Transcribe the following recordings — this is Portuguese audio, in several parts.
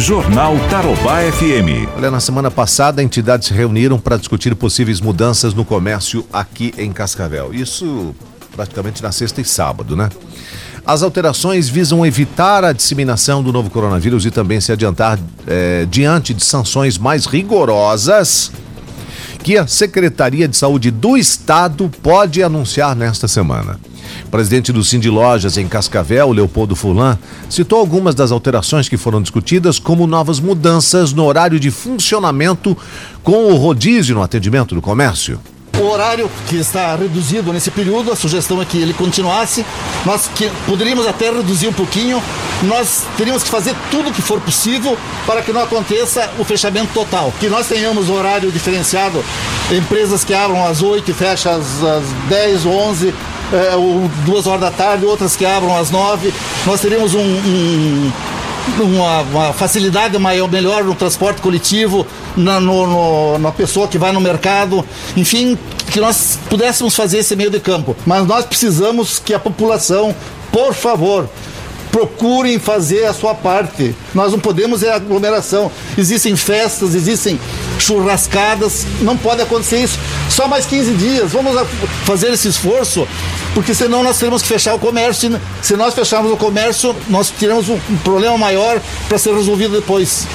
Jornal Tarobá FM. Olha, na semana passada, entidades se reuniram para discutir possíveis mudanças no comércio aqui em Cascavel. Isso praticamente na sexta e sábado, né? As alterações visam evitar a disseminação do novo coronavírus e também se adiantar é, diante de sanções mais rigorosas que a Secretaria de Saúde do Estado pode anunciar nesta semana. O presidente do Cindy Lojas em Cascavel, Leopoldo Fulan, citou algumas das alterações que foram discutidas, como novas mudanças no horário de funcionamento com o rodízio no atendimento do comércio o horário que está reduzido nesse período, a sugestão é que ele continuasse. Nós que poderíamos até reduzir um pouquinho. Nós teríamos que fazer tudo o que for possível para que não aconteça o fechamento total. Que nós tenhamos horário diferenciado, empresas que abram às 8 e fecham às, às 10 ou 11, é, ou duas horas da tarde, outras que abram às 9. Nós teríamos um, um uma, uma, facilidade maior, melhor no transporte coletivo, na, no, no, na pessoa que vai no mercado, enfim, que nós pudéssemos fazer esse meio de campo. Mas nós precisamos que a população, por favor, procurem fazer a sua parte. Nós não podemos é aglomeração. Existem festas, existem churrascadas, não pode acontecer isso. Só mais 15 dias. Vamos fazer esse esforço, porque senão nós teremos que fechar o comércio. Se nós fecharmos o comércio, nós teremos um problema maior para ser resolvido depois.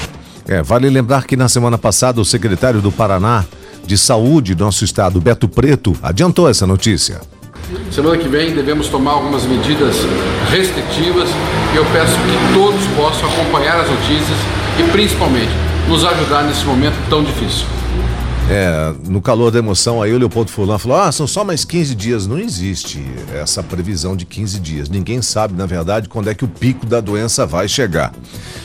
É, vale lembrar que na semana passada o secretário do Paraná de Saúde do nosso estado, Beto Preto, adiantou essa notícia. Semana que vem devemos tomar algumas medidas restritivas e eu peço que todos possam acompanhar as notícias e principalmente nos ajudar nesse momento tão difícil. É, no calor da emoção, aí o Leopoldo Fulano falou: ah, são só mais 15 dias. Não existe essa previsão de 15 dias. Ninguém sabe, na verdade, quando é que o pico da doença vai chegar.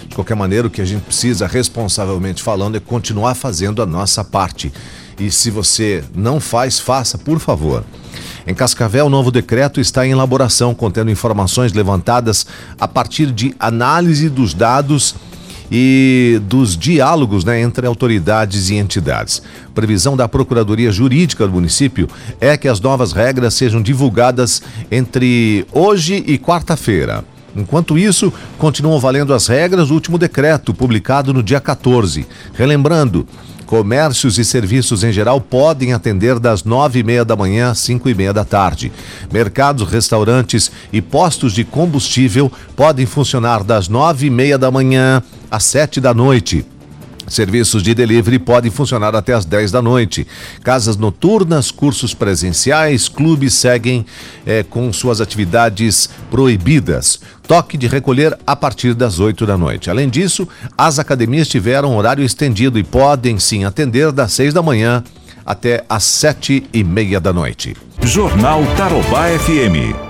De qualquer maneira, o que a gente precisa, responsavelmente falando, é continuar fazendo a nossa parte. E se você não faz, faça, por favor. Em Cascavel, o novo decreto está em elaboração, contendo informações levantadas a partir de análise dos dados e dos diálogos né, entre autoridades e entidades. Previsão da Procuradoria Jurídica do município é que as novas regras sejam divulgadas entre hoje e quarta-feira. Enquanto isso, continuam valendo as regras do último decreto, publicado no dia 14. Relembrando, Comércios e serviços em geral podem atender das nove e meia da manhã às cinco e meia da tarde. Mercados, restaurantes e postos de combustível podem funcionar das nove e meia da manhã às sete da noite. Serviços de delivery podem funcionar até às 10 da noite. Casas noturnas, cursos presenciais, clubes seguem é, com suas atividades proibidas. Toque de recolher a partir das 8 da noite. Além disso, as academias tiveram horário estendido e podem sim atender das 6 da manhã até às sete e meia da noite. Jornal Tarobá FM.